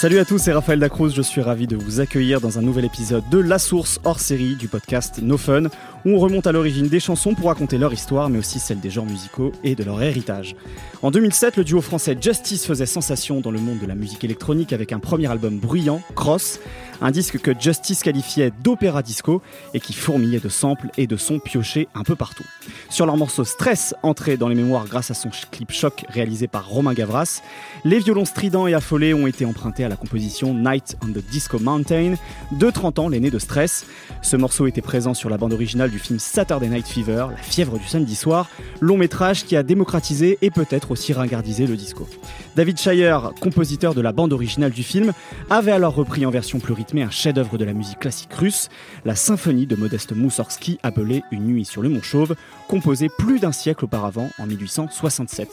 Salut à tous, c'est Raphaël Dacruz. Je suis ravi de vous accueillir dans un nouvel épisode de La Source hors série du podcast No Fun, où on remonte à l'origine des chansons pour raconter leur histoire, mais aussi celle des genres musicaux et de leur héritage. En 2007, le duo français Justice faisait sensation dans le monde de la musique électronique avec un premier album bruyant, Cross, un disque que Justice qualifiait d'opéra disco et qui fourmillait de samples et de sons piochés un peu partout. Sur leur morceau Stress, entré dans les mémoires grâce à son clip choc réalisé par Romain Gavras, les violons stridents et affolés ont été empruntés à la composition Night on the Disco Mountain de 30 ans, l'aîné de Stress. Ce morceau était présent sur la bande originale du film Saturday Night Fever, La fièvre du samedi soir, long métrage qui a démocratisé et peut-être aussi ringardisé le disco. David Shire, compositeur de la bande originale du film, avait alors repris en version plus un chef-d'œuvre de la musique classique russe, la symphonie de Modeste Moussorgsky appelée Une nuit sur le Mont Chauve, composée plus d'un siècle auparavant en 1867.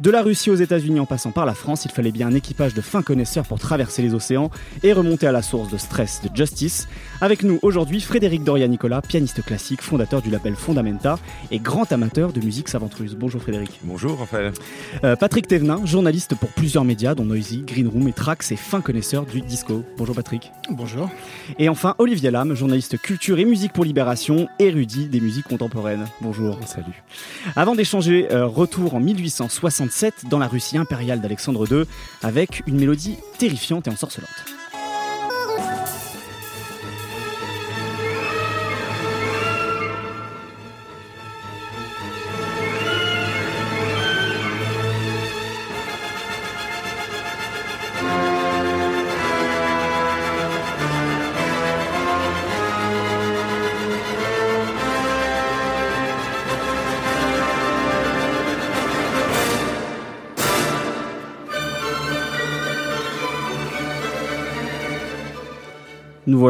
De la Russie aux États-Unis en passant par la France, il fallait bien un équipage de fins connaisseurs pour traverser les océans et remonter à la source de stress de Justice. Avec nous aujourd'hui, Frédéric Doria-Nicolas, pianiste classique, fondateur du label Fondamenta et grand amateur de musique savantreuse. Bonjour Frédéric. Bonjour Raphaël. Euh, Patrick Thévenin, journaliste pour plusieurs médias dont Noisy, Green Room et Trax et fin connaisseur du disco. Bonjour Patrick. Bonjour. Et enfin Olivier Lam, journaliste culture et musique pour Libération, érudit des musiques contemporaines. Bonjour. Salut. Avant d'échanger, euh, retour en 1860 dans la Russie impériale d'Alexandre II avec une mélodie terrifiante et ensorcelante.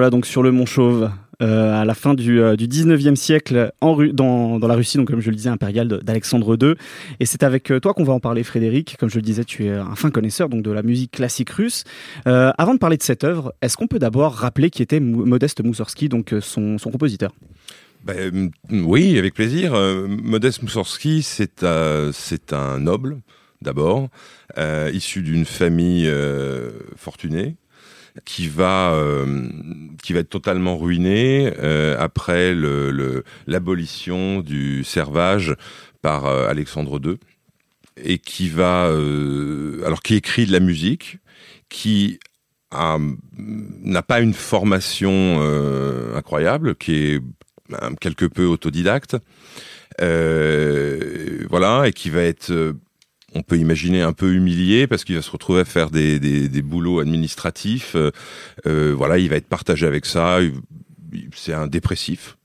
Voilà donc sur le Mont Chauve, euh, à la fin du, euh, du 19e siècle en dans, la Russie, donc comme je le disais, impériale d'Alexandre II. Et c'est avec euh, toi qu'on va en parler, Frédéric. Comme je le disais, tu es un fin connaisseur donc de la musique classique russe. Euh, avant de parler de cette œuvre, est-ce qu'on peut d'abord rappeler qui était Modeste Moussorgsky, donc son, compositeur? Ben, Oui, avec plaisir. Modeste Moussorgsky, c'est c'est un noble, d'abord, issu d'une famille fortunée qui va euh, qui va être totalement ruiné euh, après l'abolition du servage par euh, Alexandre II et qui va alors qui écrit de la musique qui n'a pas une formation incroyable qui est quelque peu autodidacte voilà et qui va être on peut imaginer un peu humilié parce qu'il va se retrouver à faire des, des, des boulots administratifs. Euh, euh voilà, il va être partagé avec ça. C'est un dépressif.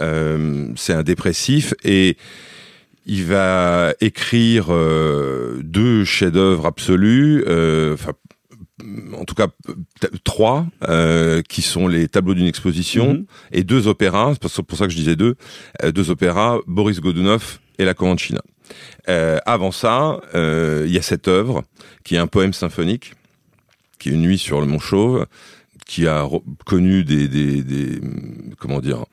Euh, c'est un dépressif et il va écrire euh, deux chefs-d'œuvre absolus. Enfin, en tout cas trois, euh, qui sont les tableaux d'une exposition, mm-hmm. et deux opéras, c'est pour ça que je disais deux, deux opéras, Boris Godunov et La Comanchina. Euh, avant ça, euh, il y a cette œuvre qui est un poème symphonique, qui est Une nuit sur le Mont Chauve, qui a connu des, des, des comment dire,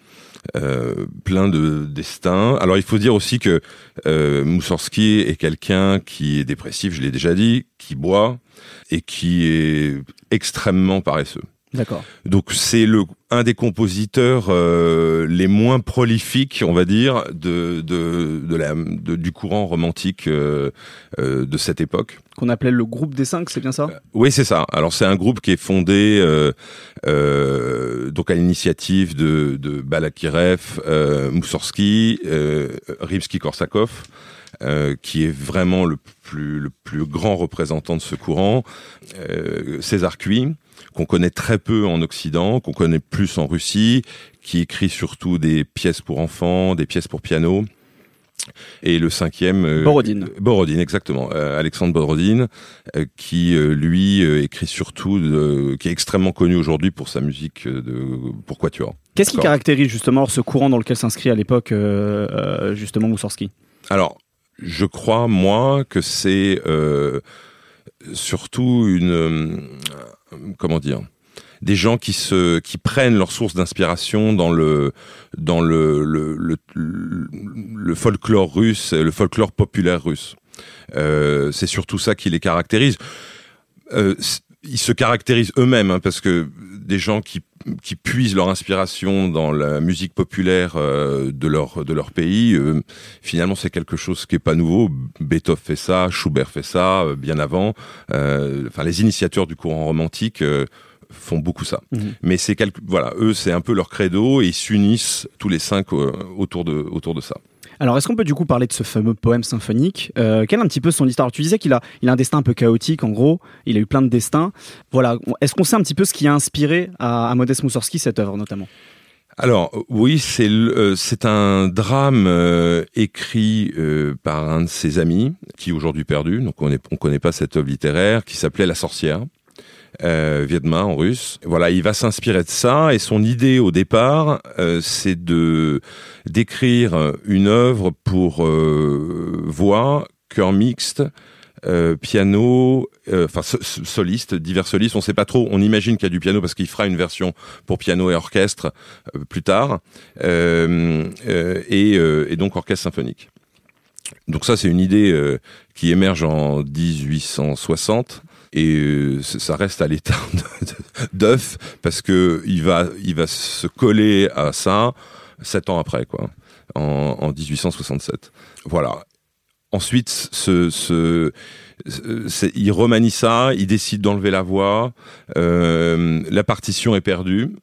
euh, plein de destins. Alors il faut dire aussi que euh, Moussorski est quelqu'un qui est dépressif, je l'ai déjà dit, qui boit et qui est extrêmement paresseux. D'accord. Donc c'est le un des compositeurs euh, les moins prolifiques, on va dire, de de, de la de, du courant romantique euh, euh, de cette époque. Qu'on appelait le groupe des cinq, c'est bien ça? Euh, Oui, c'est ça. Alors c'est un groupe qui est fondé euh, donc à l'initiative de de Balakirev, Moussorski, Rimsky-Korsakov. qui est vraiment le plus, le plus grand représentant de ce courant, César Cui, qu'on connaît très peu en Occident, qu'on connaît plus en Russie, qui écrit surtout des pièces pour enfants, des pièces pour piano. Et le cinquième, euh, Borodine. Borodine, exactement. Euh, Alexandre Borodine, euh, qui lui écrit surtout, de, qui est extrêmement connu aujourd'hui pour sa musique de pour quatuor. Qu'est-ce qui caractérise justement ce courant dans lequel s'inscrit à l'époque justement Moussorski Alors, je crois moi que c'est surtout une comment dire des gens qui se qui prennent leur source d'inspiration dans le dans le le, le le, folklore russe, le folklore populaire russe. Euh, c'est surtout ça qui les caractérise. Euh, ils se caractérisent eux-mêmes hein, parce que des gens qui qui puisent leur inspiration dans la musique populaire euh, de leur de leur pays, euh, finalement c'est quelque chose qui est pas nouveau. Beethoven fait ça, Schubert fait ça, euh, bien avant. Enfin, les initiateurs du courant romantique font beaucoup ça. Mhm. Mais c'est quelque, voilà, eux c'est un peu leur credo et ils s'unissent tous les cinq autour de autour de ça. Alors, est-ce qu'on peut du coup parler de ce fameux poème symphonique euh, Quelle est un petit peu son histoire? Tu disais qu'il a, il a un destin un peu chaotique, en gros. Il a eu plein de destins. Voilà. Est-ce qu'on sait un petit peu ce qui a inspiré à, Modeste Moussorski cette œuvre, notamment? Alors oui, c'est euh, c'est un drame euh, écrit euh, par un de ses amis qui est aujourd'hui perdu, donc on ne on connaît pas cette œuvre littéraire, qui s'appelait La sorcière euh, en russe. Voilà, il va s'inspirer de ça et son idée au départ, euh, c'est de d'écrire une œuvre pour euh, voix, chœur mixte, euh, piano, enfin soliste, divers solistes. On sait pas trop. On imagine qu'il y a du piano parce qu'il fera une version pour piano et orchestre plus tard, et, donc orchestre symphonique. Donc ça, c'est une idée qui émerge en 1860 et euh, ça reste à l'état d'œuf parce que il va, il va se coller à ça sept ans après, quoi, en, en 1867. Voilà. Ensuite, ce, ce, il remanie ça, il décide d'enlever la voix, euh, la partition est perdue.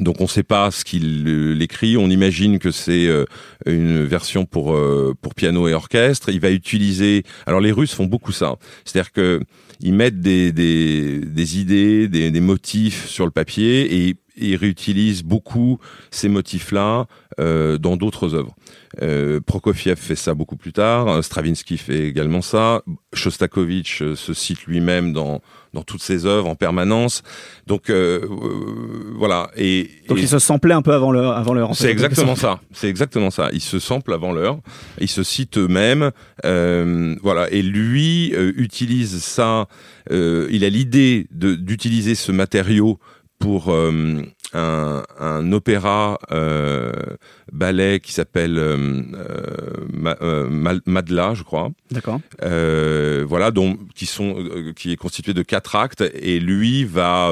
Donc on ne sait pas ce qu'il écrit, on imagine que c'est euh, une version pour euh, pour piano et orchestre. Il va utiliser. Alors les Russes font beaucoup ça, c'est-à-dire que ils mettent des des, des idées, des, des motifs sur le papier et il réutilise beaucoup ces motifs-là euh, dans d'autres œuvres. Euh, Prokofiev fait ça beaucoup plus tard, Stravinsky fait également ça, Shostakovich euh, se cite lui-même dans dans toutes ses œuvres en permanence. Donc euh, euh voilà. Et donc il se samplait un peu avant l'heure. Avant l'heure. C'est exactement ça. C'est exactement ça. Il se sample avant l'heure. Il se cite eux-mêmes. Euh, voilà. Et lui utilise ça. il a l'idée d'utiliser ce matériau pour euh, un, un, opéra euh, ballet qui s'appelle euh, euh Madla, je crois. D'accord. voilà, donc qui sont qui est constitué de quatre actes et lui va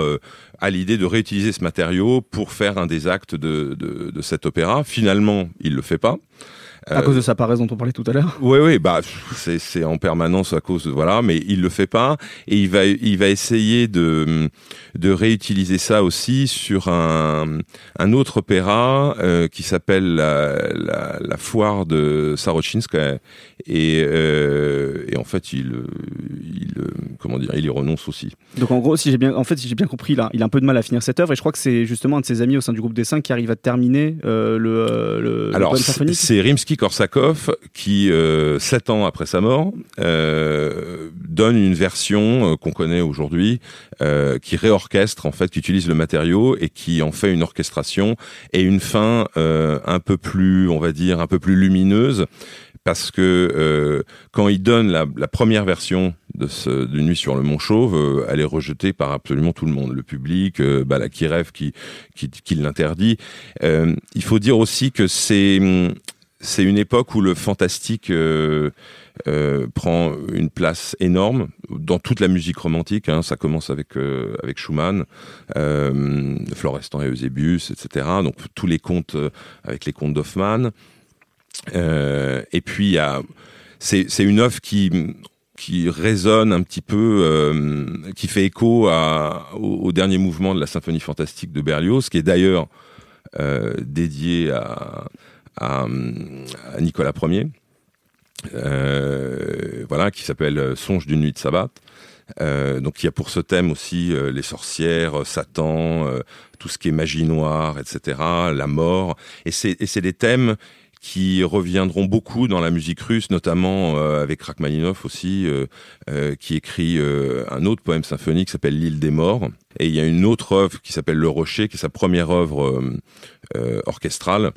à l'idée de réutiliser ce matériau pour faire un des actes de, de, de cet opéra. Finalement, il le fait pas. À cause de sa paresse dont on parlait tout à l'heure. Oui, oui, bah c'est en permanence à cause de voilà, mais il le fait pas et il va il va essayer de de réutiliser ça aussi sur un un autre opéra euh, qui s'appelle la, la, la foire de Sarochinska et euh, et en fait il il comment dire il y renonce aussi. Donc en gros si j'ai bien en fait si j'ai bien compris là il a un peu de mal à finir cette œuvre et je crois que c'est justement un de ses amis au sein du groupe des cinq qui arrive à terminer euh, le, le alors c'est Rimsky Korsakov, qui, euh, sept ans après sa mort, euh, donne une version euh, qu'on connaît aujourd'hui, qui réorchestre en fait, qui utilise le matériau et qui en fait une orchestration et une fin un peu plus, on va dire, un peu plus lumineuse, parce que quand il donne la, première version de, Nuit sur le Mont Chauve, elle est rejetée par absolument tout le monde, le public, bah, la Kiref qui, qui, qui l'interdit. il faut dire aussi que c'est c'est une époque où le fantastique euh, euh, prend une place énorme dans toute la musique romantique. Hein. Ça commence avec euh, avec Schumann, Florestan et Eusebius, etc. Donc tous les contes avec les contes d'Hoffmann. et puis c'est une œuvre qui qui résonne un petit peu, qui fait écho à, au, dernier mouvement de la symphonie fantastique de Berlioz, qui est d'ailleurs dédié à, à, Nicolas Ier, euh, voilà, qui s'appelle Songe d'une nuit de sabbat. Euh, donc il y a pour ce thème aussi euh, les sorcières, Satan, tout ce qui est magie noire, etc., la mort. Et c'est des thèmes qui reviendront beaucoup dans la musique russe, notamment avec Rachmaninoff aussi, qui écrit un autre poème symphonique qui s'appelle L'île des morts. Et il y a une autre œuvre qui s'appelle Le Rocher, qui est sa première œuvre orchestrale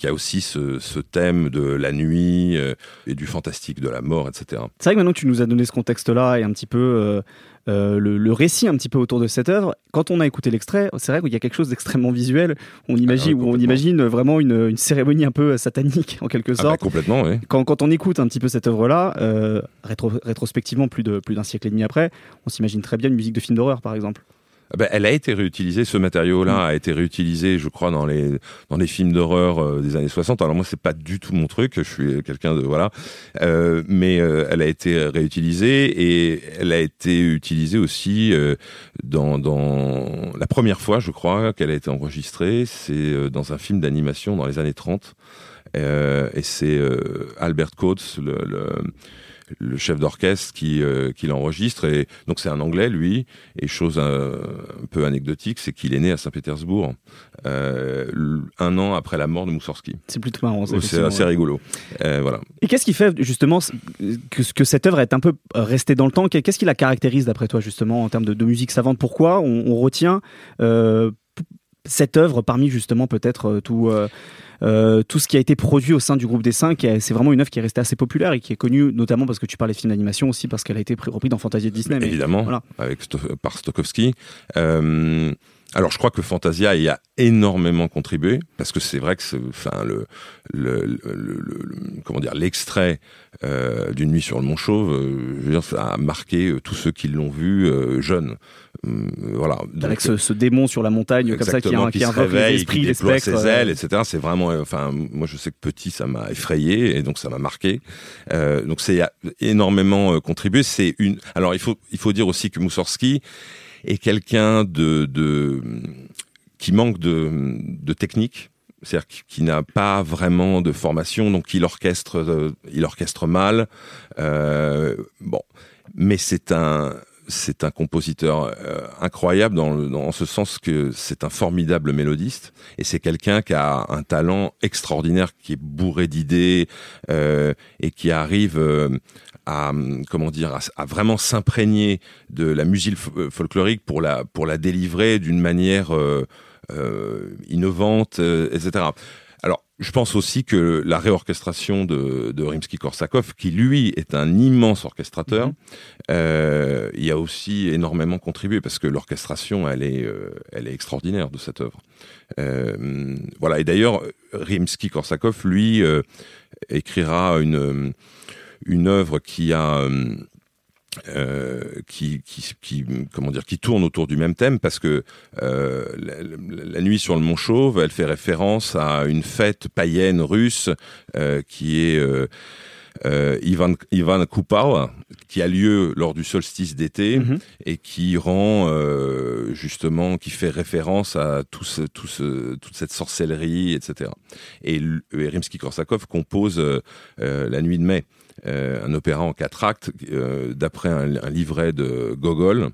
qui a aussi ce, ce thème de la nuit euh, et du fantastique, de la mort, etc. C'est vrai que maintenant que tu nous as donné ce contexte-là et un petit peu euh, euh, le, le récit un petit peu autour de cette œuvre, quand on a écouté l'extrait, c'est vrai qu'il y a quelque chose d'extrêmement visuel. On imagine, Ah où on imagine vraiment une, une cérémonie un peu satanique en quelque Ah bah, sorte. complètement, oui. quand, quand on écoute un petit peu cette œuvre-là, rétro- rétrospectivement, plus d'un siècle et demi après, on s'imagine très bien une musique de film d'horreur, par exemple. Ah ben, elle a été réutilisée, ce matériau-là Mm. a été réutilisé, je crois, dans les dans les films d'horreur euh, des années 60. Alors moi, c'est pas du tout mon truc. Je suis quelqu'un de voilà, Euh, mais euh, elle a été réutilisée et elle a été utilisée aussi euh, dans dans la première fois, je crois, qu'elle a été enregistrée, c'est euh, dans un film d'animation dans les années 30. Euh, et c'est euh, Albert Coates, le, le, le chef d'orchestre, qui, euh, qui l'enregistre. Et donc c'est un Anglais, lui. Et chose un, un peu anecdotique, c'est qu'il est né à Saint-Pétersbourg euh, un an après la mort de Moussorski. C'est plutôt marrant. C'est effectivement, assez rigolo. Euh, voilà. Et qu'est-ce qui fait justement que, que cette œuvre est un peu restée dans le temps? Qu'est-ce qui la caractérise d'après toi justement en termes de, de musique savante? Pourquoi on, on retient euh, cette œuvre parmi justement peut-être euh, tout euh, euh, tout ce qui a été produit au sein du groupe des cinq C'est vraiment une œuvre qui est restée assez populaire et qui est connue notamment parce que tu parlais de films d'animation aussi parce qu'elle a été pris- reprise dans Fantasia de Disney. mais- Évidemment, voilà. avec par Stokowski. Euh, alors, je crois que Fantasia y a énormément contribué parce que c'est vrai que, enfin, le, le, le- le- le- comment dire, l'extrait euh, d'une nuit sur le Mont Chauve, euh, je veux dire, ça a marqué euh, tous ceux qui l'ont vu jeunes. Hum, voilà. Donc, avec ce, ce démon sur la montagne comme ça qui, qui se invoque les réveille, esprits, qui les spectres. ses euh, ailes, etc. C'est vraiment, euh, enfin, moi je sais que petit, ça m'a effrayé et donc ça m'a marqué. Euh, donc c'est énormément contribué. C'est une. Alors il faut il faut dire aussi que Moussorski est quelqu'un de, de qui manque de, de technique. C'est-à-dire qui, qui n'a pas vraiment de formation, donc il orchestre, il orchestre mal. Euh, bon, mais c'est un, c'est un compositeur euh, incroyable dans, le, ce sens que c'est un formidable mélodiste et c'est quelqu'un qui a un talent extraordinaire, qui est bourré d'idées euh, et qui arrive euh, à comment vraiment s'imprégner de la musique fo- folklorique pour la pour la délivrer d'une manière innovante, etc. Je pense aussi que la réorchestration de, de Rimsky-Korsakov, qui lui est un immense orchestrateur, Mhm. euh, il y a aussi énormément contribué parce que l'orchestration, elle est, euh, elle est extraordinaire de cette œuvre. Euh, voilà. Et d'ailleurs, Rimsky-Korsakov, lui, euh, écrira une une œuvre qui a euh, qui, qui, qui, comment dire, qui tourne autour du même thème parce que euh, la, nuit sur le Mont Chauve, elle fait référence à une fête païenne russe euh, qui est euh, euh, Ivan, Ivan Kupala, qui a lieu lors du solstice d'été Mhm. et qui rend euh, justement, qui fait référence à tout ce, tout ce, toute cette sorcellerie, etc. Et, et Rimsky-Korsakov compose euh, La Nuit de mai, un opéra en quatre actes euh, d'après un, livret de Gogol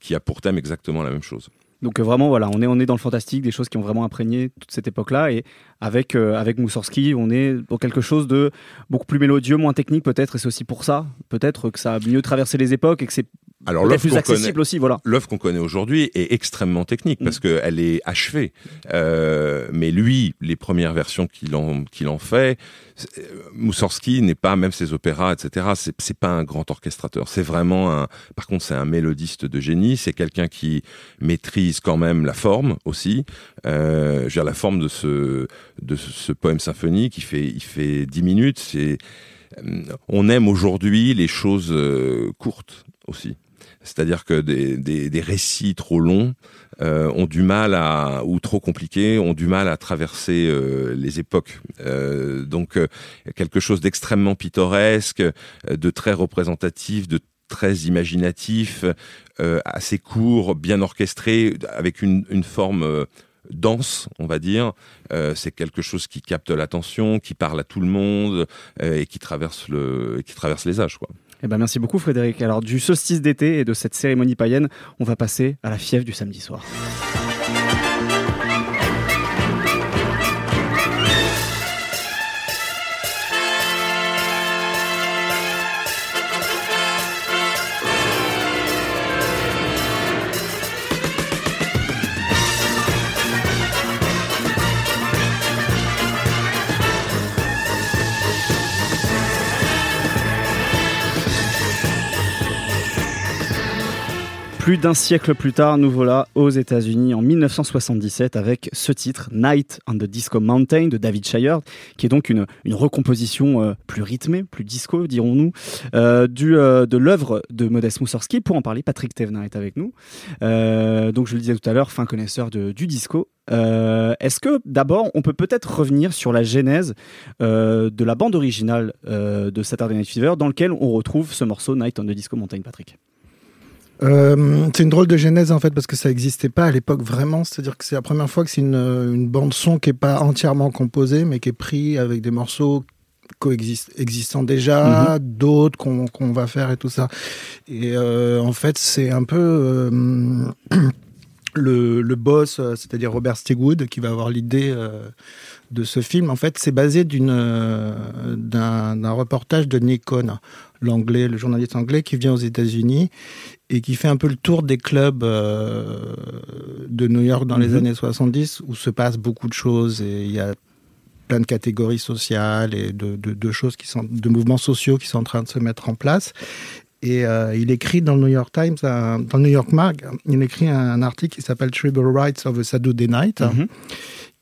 qui a pour thème exactement la même chose. Donc euh, vraiment voilà, on est on est dans le fantastique, des choses qui ont vraiment imprégné toute cette époque-là et avec euh, avec Moussorski, on est dans quelque chose de beaucoup plus mélodieux, moins technique peut-être et c'est aussi pour ça peut-être que ça a mieux traversé les époques et que c'est Alors l'œuvre plus qu'on connaît, accessible aussi, voilà. l'œuvre qu'on connaît aujourd'hui est extrêmement technique Mm. parce qu'elle est achevée. Euh, mais lui, les premières versions qu'il en, qu'il en fait, euh, Moussorski n'est pas, même ses opéras, etc., c'est, c'est pas un grand orchestrateur. C'est vraiment un, par contre, c'est un mélodiste de génie. C'est quelqu'un qui maîtrise quand même la forme aussi. Euh, je veux dire, la forme de ce, de ce, poème symphonique, il fait, il fait 10 minutes. C'est, euh, on aime aujourd'hui les choses euh, courtes aussi. C'est-à-dire que des, des, récits trop longs euh, ont du mal à, ou trop compliqués, ont du mal à traverser euh, les époques. Euh, donc quelque chose d'extrêmement pittoresque, de très représentatif, de très imaginatif, assez court, bien orchestré, avec une, une forme dense, on va dire. C'est quelque chose qui capte l'attention, qui parle à tout le monde et qui traverse le, qui traverse les âges, quoi. Eh ben merci beaucoup Frédéric. Alors du solstice d'été et de cette cérémonie païenne, on va passer à la fièvre du samedi soir. Plus d'un siècle plus tard, nous voilà aux États-Unis en 1977 avec ce titre, Night on the Disco Mountain de David Shire, qui est donc une, recomposition euh, plus rythmée, plus disco, dirons-nous, euh, euh, de l'œuvre de Modest Moussorski. Pour en parler, Patrick Thévenin est avec nous. donc, je le disais tout à l'heure, fin connaisseur de, du disco. Est-ce que d'abord, on peut peut-être revenir sur la genèse de la bande originale de Saturday Night Fever, dans lequel on retrouve ce morceau Night on the Disco Mountain, Patrick? Euh, c'est une drôle de genèse en fait parce que ça n'existait pas à l'époque vraiment. C'est-à-dire que c'est la première fois que c'est une, une, bande son qui est pas entièrement composée mais qui est pris avec des morceaux coexistants déjà, mhm. d'autres qu'on va faire et tout ça. Et euh, en fait c'est un peu euh, le, le, boss, euh, c'est-à-dire Robert Stigwood, qui va avoir l'idée euh, de ce film. En fait, c'est basé d'un reportage de Nick Cohn, l'anglais, le journaliste anglais qui vient aux États-Unis et qui fait un peu le tour des clubs euh, de New York dans les mhm. années 70 où se passe beaucoup de choses et il y a plein de catégories sociales et de, de, de, choses qui sont de mouvements sociaux qui sont en train de se mettre en place et euh, il écrit dans le New York Times, dans le New York Mag, il écrit un, article qui s'appelle Tribal Rights of a Saturday Night. Mhm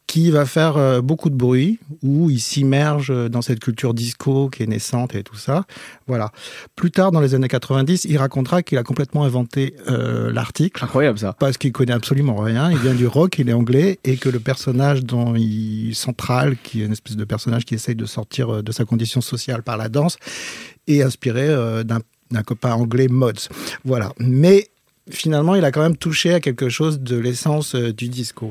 qui va faire euh, beaucoup de bruit, où il s'immerge dans cette culture disco qui est naissante et tout ça. Voilà. Plus tard, dans les années 90, il racontera qu'il a complètement inventé euh, l'article. Incroyable ça. Parce qu'il connaît absolument rien. Il vient du rock, il est anglais, et que le personnage dont il central, qui est une espèce de personnage qui essaye de sortir euh, de sa condition sociale par la danse, est inspiré d'un copain anglais Mods. Voilà. Mais finalement, il a quand même touché à quelque chose de l'essence euh, du disco.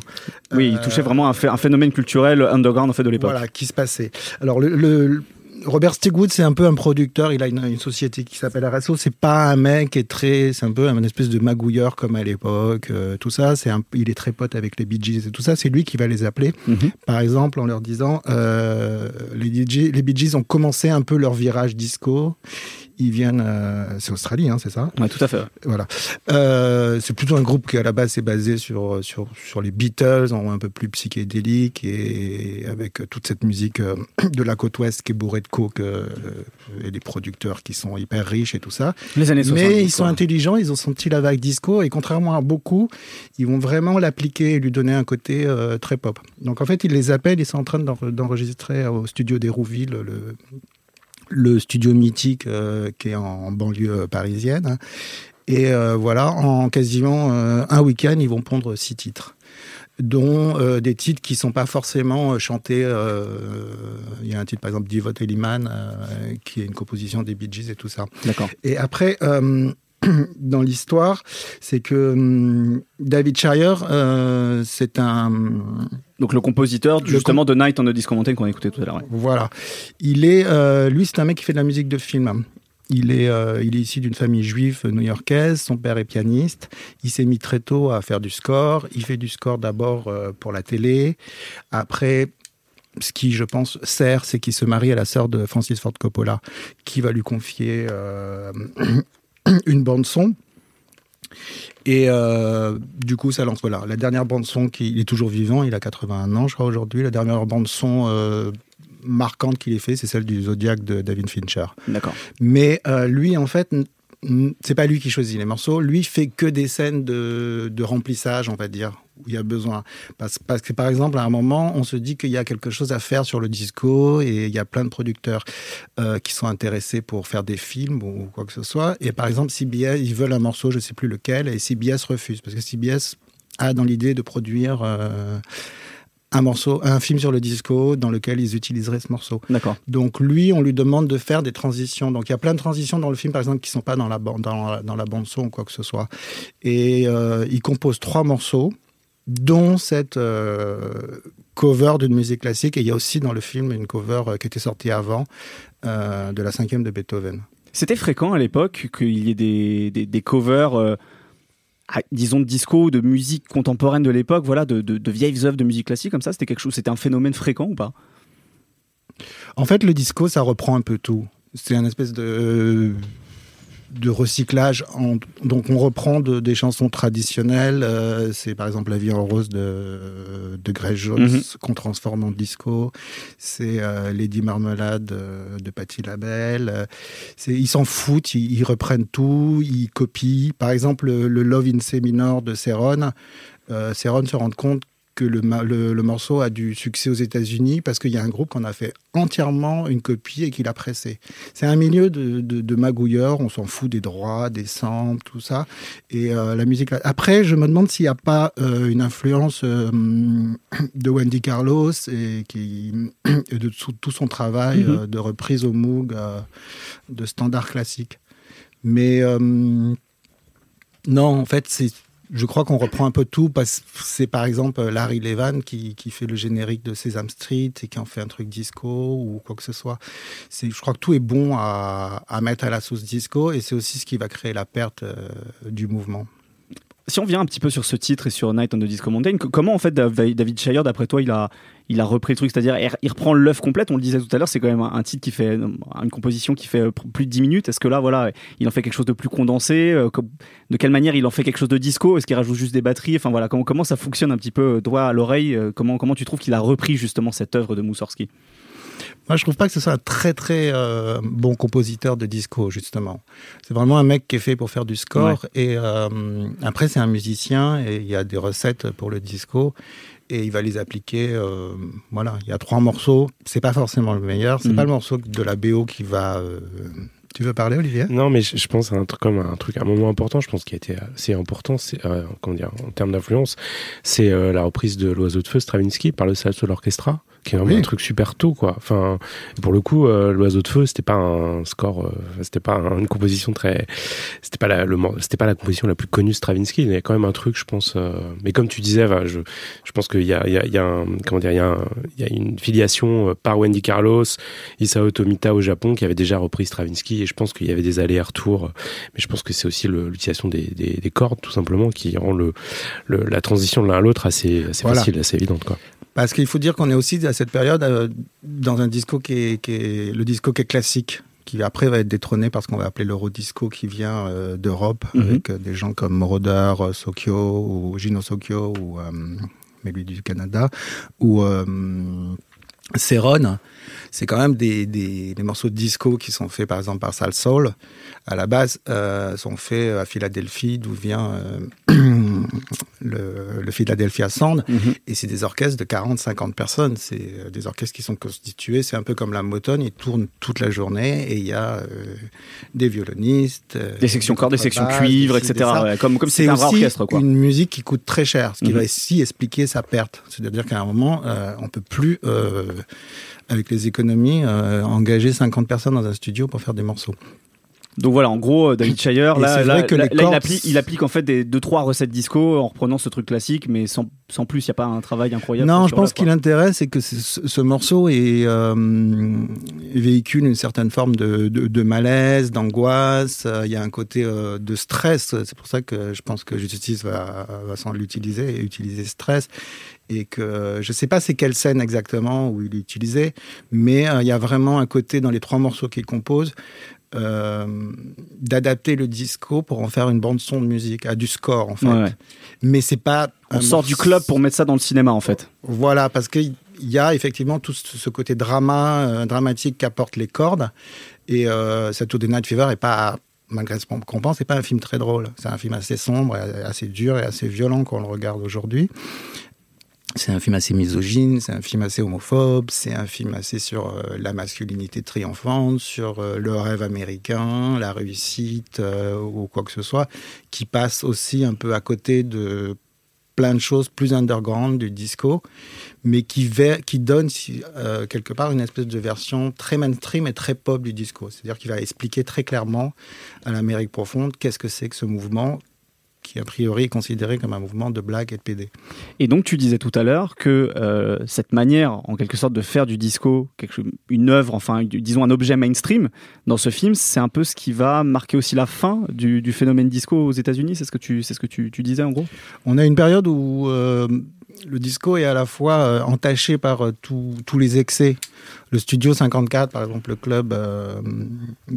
Oui, il touchait vraiment un, un, phénomène culturel underground en fait de l'époque. Voilà, qui se passait. Alors le, Robert Stigwood, c'est un peu un producteur. Il a une, société qui s'appelle RSO. C'est pas un mec qui est très, c'est un peu un espèce de magouilleur comme à l'époque. Euh, tout ça, c'est un, il est très pote avec les Bee Gees et tout ça. C'est lui qui va les appeler, mhm. par exemple, en leur disant, euh, les, les Bee Gees ont commencé un peu leur virage disco ils viennent, euh, c'est Australie, hein, c'est ça? Oui, tout à fait. Voilà. Euh, c'est plutôt un groupe qui à la base est basé sur sur sur les Beatles, un peu plus psychédélique et avec toute cette musique euh, de la côte ouest qui est bourrée de coke et des producteurs qui sont hyper riches et tout ça. Les années 70. Mais ils sont intelligents, ils ont senti la vague disco et contrairement à beaucoup, ils vont vraiment l'appliquer et lui donner un côté très pop. Donc en fait, ils les appellent, ils sont en train d'enregistrer au studio d'Hérouville le le studio mythique euh, qui est en, banlieue euh, parisienne. Et euh, voilà, en quasiment un week-end, ils vont pondre six titres dont des titres qui sont pas forcément chantés. Il y a un titre, par exemple, Divot Eliman, qui est une composition des Bee Gees et tout ça. D'accord. Et après, dans l'histoire, c'est que hum, David Shire, euh, c'est un donc le compositeur justement de Night on the Disco Mountain qu'on a écouté tout à l'heure. Voilà, il est, euh, lui, c'est un mec qui fait de la musique de film. Il est, euh, il est issu d'une famille juive new-yorkaise. Son père est pianiste. Il s'est mis très tôt à faire du score. Il fait du score d'abord pour la télé. Après, ce qui, je pense, sert, c'est qu'il se marie à la sœur de Francis Ford Coppola, qui va lui confier une bande son. Et euh, du coup, ça lance. Voilà, la dernière bande son, qui, il est toujours vivant, il a 81 ans, je crois, aujourd'hui. La dernière bande son euh, marquante qu'il ait fait, c'est celle du Zodiac de David Fincher. D'accord. Mais euh, lui, en fait, c'est pas lui qui choisit les morceaux. Lui fait que des scènes de, remplissage, on va dire, où il y a besoin. Parce, parce, que par exemple, à un moment, on se dit qu'il y a quelque chose à faire sur le disco et il y a plein de producteurs euh, qui sont intéressés pour faire des films ou quoi que ce soit. Et par exemple, CBS, ils veulent un morceau, je sais plus lequel, et CBS refuse parce que CBS a dans l'idée de produire. Euh, un morceau, un film sur le disco dans lequel ils utiliseraient ce morceau. D'accord. Donc lui, on lui demande de faire des transitions. Donc il y a plein de transitions dans le film, par exemple, qui sont pas dans la bande, dans, dans la bande son ou quoi que ce soit. Et euh, il compose trois morceaux, dont cette euh, cover d'une musique classique. Et il y a aussi dans le film une cover euh, qui était sortie avant de la cinquième de Beethoven. C'était fréquent à l'époque qu'il y ait des, des, des covers disons de disco, de musique contemporaine de l'époque, voilà, de, de, vieilles œuvres de musique classique comme ça, c'était quelque chose, c'était un phénomène fréquent ou pas? En fait, le disco, ça reprend un peu tout. C'est un espèce de de recyclage. En, donc on reprend des chansons traditionnelles. Euh, c'est par exemple La vie en rose de, de Grace Jones mhm. qu'on transforme en disco. C'est euh, Lady Marmelade euh, de Patti Labelle. ils s'en foutent, ils, reprennent tout, ils copient. Par exemple, le Love in C minor de Céron. Céron se rend compte que le, le, morceau a du succès aux États-Unis parce qu'il y a un groupe qu'on a fait entièrement une copie et qui l'a pressé. C'est un milieu de, de, magouilleurs, on s'en fout des droits, des samples, tout ça. Et euh, la musique. Après, je me demande s'il n'y a pas euh, une influence euh, de Wendy Carlos et, qui, de tout, son travail mm-hmm. de reprise au Moog de standards classiques. Mais non, en fait, c'est je crois qu'on reprend un peu tout parce c'est par exemple Larry Levan qui, qui, fait le générique de Sesame Street et qui en fait un truc disco ou quoi que ce soit. Je crois que tout est bon à, à, mettre à la sauce disco et c'est aussi ce qui va créer la perte euh, du mouvement. Si on vient un petit peu sur ce titre et sur Night on the Disco Mountain, comment en fait David Shire, d'après toi, il a, il a repris le truc, c'est-à-dire il reprend l'œuvre complète. On le disait tout à l'heure, c'est quand même un titre qui fait une composition qui fait euh, plus de 10 minutes. Est-ce que là, voilà, il en fait quelque chose de plus condensé euh, De quelle manière il en fait quelque chose de disco? Est-ce qu'il rajoute juste des batteries? Enfin voilà, comment, ça fonctionne un petit peu, doigt à l'oreille euh, comment, comment tu trouves qu'il a repris justement cette œuvre de Moussorski moi, je trouve pas que ce soit un très très bon compositeur de disco, justement. C'est vraiment un mec qui est fait pour faire du score. Et après, c'est un musicien et il y a des recettes pour le disco et il va les appliquer. Euh, voilà, il y a trois morceaux. C'est pas forcément le meilleur. C'est mm. pas le morceau de la BO qui va. Euh, tu veux parler, Olivier? Non, mais je, pense à un truc comme un truc, un moment important. Je pense qui a été assez important, c'est euh, comment dire, en termes d'influence, c'est la reprise de l'Oiseau de feu Stravinsky par le Salto Orchestra qui est un truc super tôt quoi. Enfin, pour le coup, euh, l'oiseau de feu, c'était pas un score, euh, c'était pas une composition très, c'était pas la, c'était pas la composition la plus connue de Stravinsky. Il y a quand même un truc, je pense. Euh, mais comme tu disais, je, je pense qu'il y a, il y a, il y a un, comment dire, il y a, il y a une filiation par Wendy Carlos, Isao Tomita au Japon qui avait déjà repris Stravinsky et je pense qu'il y avait des allers-retours. Mais je pense que c'est aussi l'utilisation des, des, des, cordes tout simplement qui rend le, le la transition de l'un à l'autre assez, assez facile, assez évidente quoi. Parce qu'il faut dire qu'on est aussi à cette période euh, dans un disco qui est, qui est, le disco qui est classique qui après va être détrôné parce qu'on va appeler l'Eurodisco qui vient euh, d'Europe mhm. avec euh, des gens comme Moroder, Sokyo ou Gino Sokyo ou mais lui du Canada ou Céron, c'est quand même des, des, morceaux de disco qui sont faits par exemple par Sal Soul. À la base, euh, sont faits à Philadelphie, d'où vient euh, le, le, Philadelphia Sound. Mhm. Et c'est des orchestres de 40-50 personnes. C'est euh, des orchestres qui sont constitués. C'est un peu comme la Motone, ils tournent toute la journée et il y a euh, des violonistes, euh, des sections cordes, des sections cuivres, etc. comme comme c'est un orchestre. Quoi. Une musique qui coûte très cher, ce qui mhm. va aussi expliquer sa perte. C'est-à-dire qu'à un moment, on peut plus avec les économies, euh, engager 50 personnes dans un studio pour faire des morceaux. Donc voilà, en gros, euh, David Shire, là, là, il, applique, il, applique, en fait des deux trois recettes disco en reprenant ce truc classique, mais sans, sans plus, il n'y a pas un travail incroyable. Non, je pense qu'il intéresse, c'est que ce, morceau est, euh, véhicule une certaine forme de, de, de malaise, d'angoisse. Il y a un côté de stress. C'est pour ça que je pense que Justice va, va s'en l'utiliser et utiliser stress et que je ne sais pas c'est quelle scène exactement où il utilisé, mais euh, il y a vraiment un côté dans les trois morceaux qu'il compose euh, d'adapter le disco pour en faire une bande son de musique, à du score en fait. Mais c'est pas. On sort du club pour mettre ça dans le cinéma en fait. Voilà, parce qu'il y a effectivement tout ce côté drama, euh, dramatique qu'apportent les cordes. Et euh, Saturday Night Fever est pas malgré ce qu'on pense, c'est pas un film très drôle. C'est un film assez sombre, assez dur et assez violent quand on le regarde aujourd'hui. C'est un film assez misogyne, c'est un film assez homophobe, c'est un film assez sur euh, la masculinité triomphante, sur euh, le rêve américain, la réussite euh, ou quoi que ce soit, qui passe aussi un peu à côté de plein de choses plus underground du disco, mais qui, qui donne quelque part une espèce de version très mainstream et très pop du disco. C'est-à-dire qu'il va expliquer très clairement à l'Amérique profonde qu'est-ce que c'est que ce mouvement, qui a priori est considéré comme un mouvement de blague et de PD. Et donc tu disais tout à l'heure que euh, cette manière, en quelque sorte, de faire du disco quelque, une œuvre, enfin disons un objet mainstream dans ce film, c'est un peu ce qui va marquer aussi la fin du, phénomène disco aux États-Unis. C'est ce que tu, c'est ce que tu, disais en gros? On a une période où euh, le disco est à la fois euh, entaché par euh, tous les excès. Le Studio 54, par exemple, le club euh,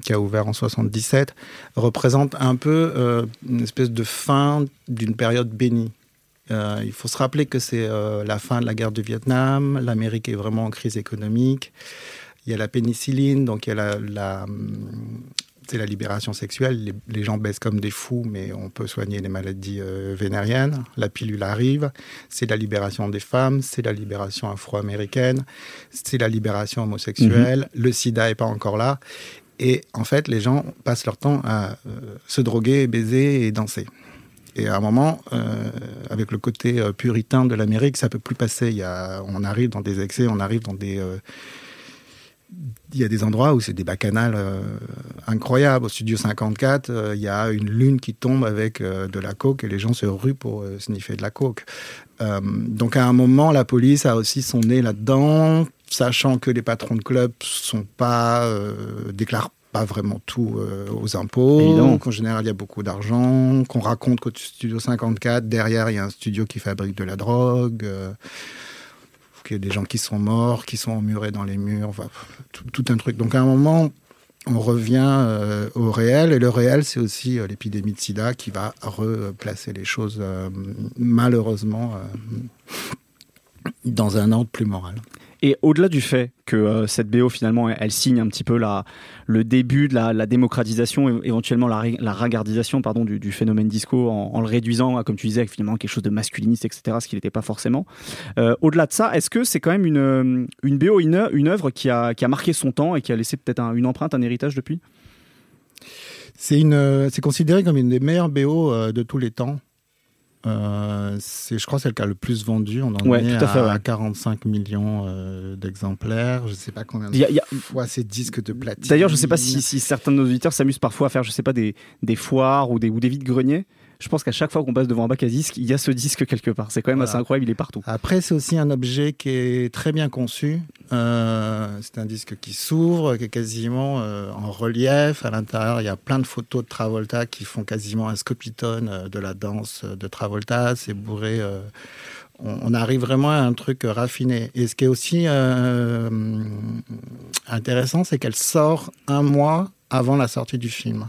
qui a ouvert en 77, représente un peu une espèce de fin d'une période bénie. il faut se rappeler que c'est la fin de la guerre du Vietnam, l'Amérique est vraiment en crise économique, il y a la pénicilline, donc il y a la c'est la libération sexuelle. Les, gens baissent comme des fous, mais on peut soigner les maladies euh, vénériennes. La pilule arrive. C'est la libération des femmes, c'est la libération afro-américaine, c'est la libération homosexuelle. Mhm. Le sida n'est pas encore là. Et en fait, les gens passent leur temps à euh, se droguer, baiser et danser. Et à un moment, euh, avec le côté puritain de l'Amérique, ça peut plus passer. Il y a, on arrive dans des excès, on arrive dans des il y a des endroits où c'est des bacchanales euh, incroyables. Au studio 54, euh, il y a une lune qui tombe avec euh, de la coke et les gens se ruent pour sniffer de la coke. donc à un moment, la police a aussi son nez là-dedans, sachant que les patrons de clubs sont pas déclarent pas vraiment tout aux impôts, qu'en général il y a beaucoup d'argent, qu'on raconte qu'au studio 54, derrière il y a un studio qui fabrique de la drogue des gens qui sont morts, qui sont emmurés dans les murs, tout, un truc. Donc à un moment, on revient euh, au réel, et le réel, c'est aussi euh, l'épidémie de sida qui va replacer les choses, euh, malheureusement, dans un ordre plus moral. Et au-delà du fait que euh, cette BO finalement elle, signe un petit peu le début de la, démocratisation, éventuellement la, la ragardisation pardon, du, phénomène disco en, le réduisant à, comme tu disais, finalement quelque chose de masculiniste, etc., ce qui n'était pas forcément. Euh, au-delà de ça, est-ce que c'est quand même une, euh, une BO, une, œuvre qui a, qui a marqué son temps et qui a laissé peut-être une empreinte, un héritage depuis? C'est considéré comme une des meilleures BO de tous les temps. Euh, c'est, je crois, c'est le cas le plus vendu. On en est à, 45 millions euh, d'exemplaires. Je ne sais pas combien de fois ces disques de platine. D'ailleurs, je ne sais pas si, certains de nos auditeurs s'amusent parfois à faire, je sais pas, des, des foires ou des, ou des vides-greniers je pense qu'à chaque fois qu'on passe devant un bac à disque, il y a ce disque quelque part. C'est quand même assez incroyable, il est partout. Après, c'est aussi un objet qui est très bien conçu. Euh, c'est un disque qui s'ouvre, qui est quasiment euh, en relief. À l'intérieur, il y a plein de photos de Travolta qui font quasiment un scopitone euh, de la danse de Travolta. C'est bourré. on, arrive vraiment à un truc raffiné. Et ce qui est aussi intéressant, c'est qu'elle sort un mois avant la sortie du film.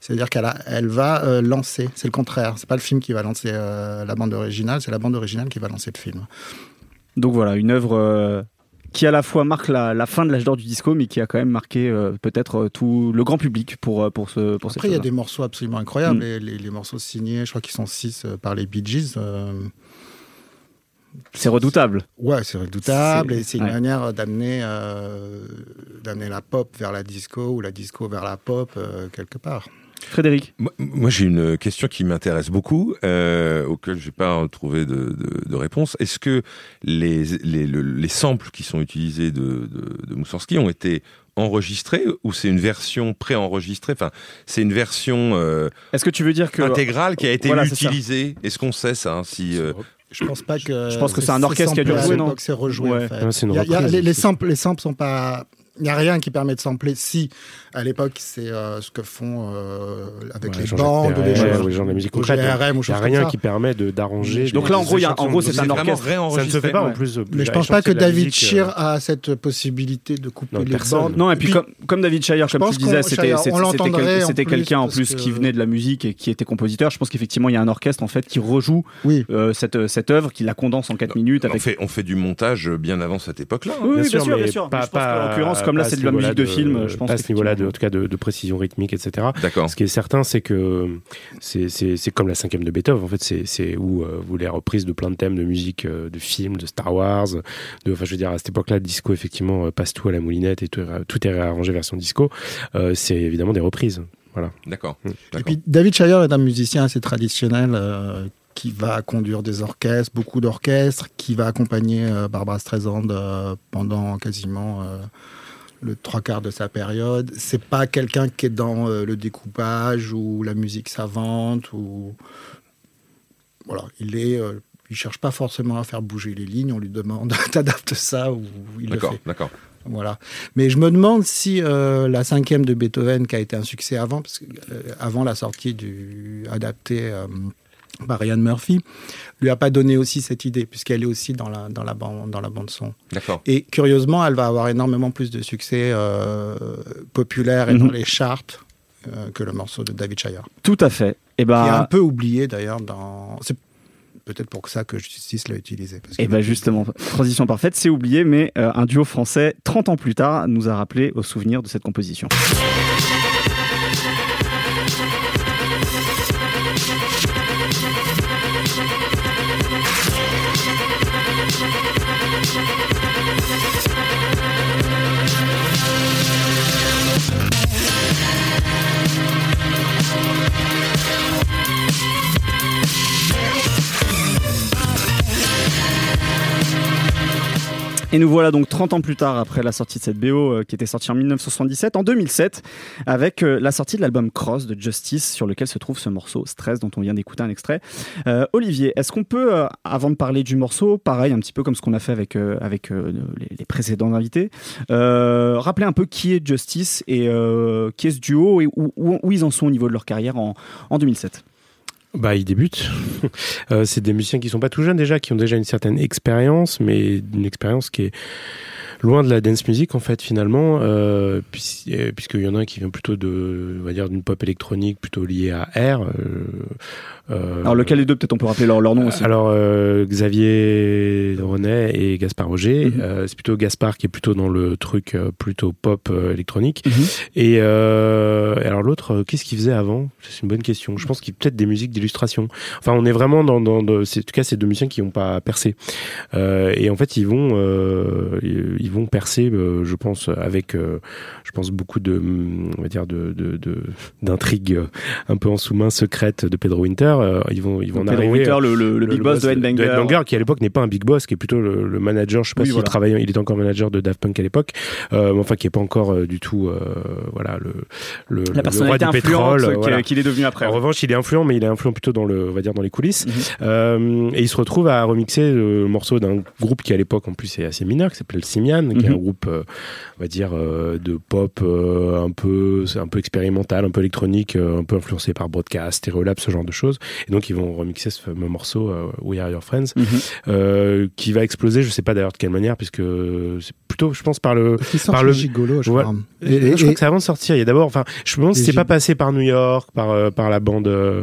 C'est-à-dire qu'elle elle va euh, lancer. C'est le contraire. C'est pas le film qui va lancer euh, la bande originale, c'est la bande originale qui va lancer le film. Donc voilà, une œuvre euh, qui à la fois marque la, fin de l'âge d'or du disco, mais qui a quand même marqué peut-être tout le grand public pour, pour, ce, pour Après, il y a des morceaux absolument incroyables. Mm. Les, morceaux signés, je crois qu'ils sont six par les Bee Gees. c'est redoutable. Ouais, c'est redoutable et c'est une manière d'amener d'amener la pop vers la disco ou la disco vers la pop quelque part. Frédéric Moi, j'ai une question qui m'intéresse beaucoup, euh, auquel je n'ai pas trouvé de, réponse. Est-ce que les, les, samples qui sont utilisés de, de, Moussorski ont été enregistrés ou c'est une version préenregistrée? Enfin, c'est une version. Euh, Est-ce que tu veux dire que intégrale qui a été utilisée? Est-ce qu'on sait ça hein, Si euh, je pense pas que. Je pense que c'est un orchestre qui a dû jouer, non? C'est rejoué. En fait. les, les, samples, les samples sont pas il n'y a rien qui permet de sampler. Si, à l'époque, c'est euh, ce que font euh, avec les bandes, les gens, de la musique concrète. Il n'y a rien qui permet d'arranger. Donc là, en gros, en gros, c'est un orchestre. Ça ne se fait pas en plus. Mais je ne pense pas que David Shear euh, a cette possibilité de couper les bandes. Non, et puis comme David Shire, comme tu disais, c'était quelqu'un en plus qui venait de la musique et qui était compositeur. Je pense qu'effectivement, il y a un orchestre en fait qui rejoue cette œuvre, qui la condense en 4 minutes. On fait du montage bien avant cette époque-là. Hein. Oui, bien sûr, bien sûr. Qu'en l'occurrence, comme là, c'est de la musique de, film, je pense. À ce niveau-là, en tout cas, de, précision rythmique, etc. D'accord. Ce qui est certain, c'est que c'est comme la cinquième de Beethoven. En fait, c'est où euh, vous les reprises de plein de thèmes de musique, euh, de films, de Star Wars. De, enfin, je veux dire, à cette époque-là, disco effectivement euh, passe tout à la moulinette et tout, est réarrangé version disco. c'est évidemment des reprises. Voilà. D'accord. Mm. Et puis David Shire est un musicien assez traditionnel qui va conduire des orchestres, beaucoup d'orchestres, qui va accompagner Barbara Streisand pendant quasiment le trois quarts de sa période. C'est pas quelqu'un qui est dans euh, le découpage ou la musique savante ou voilà, il est euh, il cherche pas forcément à faire bouger les lignes, on lui demande t'adaptes ça ou il le fait. D'accord. Voilà. Mais je me demande si euh, la cinquième de Beethoven, qui a été un succès avant, parce que, avant la sortie du adapté par Ryan Murphy, lui a pas donné aussi cette idée, puisqu'elle est aussi dans la, dans la, bande, dans la bande son. D'accord. Et curieusement, elle va avoir énormément plus de succès euh, populaire et Mhm. dans les charts euh, que le morceau de David Shire. Tout à fait. Et Qui est un bah, peu oublié d'ailleurs dans. C'est peut-être pour ça que Justice l'a utilisé. parce et que- bah justement, transition parfaite, c'est oublié, mais euh, un duo français, 30 ans plus tard, nous a rappelé au souvenir de cette composition. Et nous voilà donc 30 ans plus tard après la sortie de cette BO euh, qui était sortie en 1977, en 2007, avec euh, la sortie de l'album Cross de Justice sur lequel se trouve ce morceau Stress dont on vient d'écouter un extrait. Euh, Olivier, est-ce qu'on peut, avant de parler du morceau, pareil, un petit peu comme ce qu'on a fait avec, avec les, précédents invités, rappeler un peu qui est Justice et qui est ce duo et où, où- où ils en sont au niveau de leur carrière en, en 2007 Bah, ils débutent. Euh, c'est des musiciens qui sont pas tout jeunes déjà, qui ont déjà une certaine expérience, mais une expérience qui est loin de la dance music en fait finalement, euh, euh, puisqu'il y en a un qui vient plutôt de, on va dire, d'une pop électronique plutôt liée à R. euh, euh, Alors lequel des deux, peut-être on peut rappeler leur, leur nom aussi? Alors Xavier Renet et Gaspard Roger, Mhm. C'est plutôt Gaspard qui est plutôt dans le truc plutôt pop électronique. Mhm. Et alors l'autre, qu'est-ce qu'il faisait avant? C'est une bonne question. Je pense qu'il peut-être des musiques d'illustration. Enfin, on est vraiment dans, dans, en tout cas, c'est deux musiciens qui n'ont pas percé. Et en fait, ils vont, ils vont percer, euh, je pense, avec, euh, je pense beaucoup de, on va dire, de, de, de- d'intrigues euh, un peu en sous-main secrètes de Pedro Winter. Euh, ils vont, ils vont Pedro arriver. Winter, le, le- le big boss de Headbanger. qui à l'époque n'est pas un big boss, qui est plutôt le, le manager. Je sais pas Oui, s'il voilà. travaillait, il était encore manager de Daft Punk à l'époque, euh, mais enfin qui est pas encore euh, du tout, euh, voilà, le, le, La le roi du pétrole. qu'il voilà. qu'il est devenu après. En revanche, il est influent, mais il est influent plutôt dans le, on va dire, dans les coulisses. Mhm. Euh, et il se retrouve à remixer le morceau d'un groupe qui à l'époque en plus est assez mineur, qui s'appelle Qui est Mhm. un groupe, euh, on va dire, euh, de pop euh, un peu, un peu expérimental, un peu électronique, euh, un peu influencé par Broadcast, Stereolab, ce genre de choses. Et donc ils vont remixer ce fameux morceau euh, We Are Your Friends, Mhm. euh, qui va exploser. Je sais pas d'ailleurs de quelle manière, puisque c'est plutôt, je pense, par le par le- Gigolo, je crois. je Et- et- crois que c'est avant de sortir. Il y a d'abord, enfin, je me demande si c'est pas passé par New York, par euh, par la bande, euh,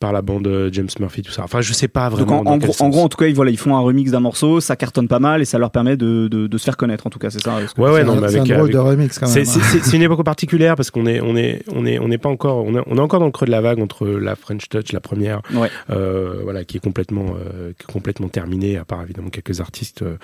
par la bande James Murphy, tout ça. Enfin, je sais pas Donc vraiment. en, gros, en tout cas, ils, voilà, ils font un remix d'un morceau, ça cartonne pas mal et ça leur permet de, de, de se faire en tout cas, c'est ça ce Ouais, ouais, c'est non, mais c'est un avec, drôle avec- de remix quand même. C'est, une époque particulière parce qu'on est, on est, on est, on n'est pas encore, on est, on est encore dans le creux de la vague entre la French Touch, la première, Ouais. euh, voilà, qui est complètement, euh, qui est complètement terminée, à part évidemment quelques artistes euh,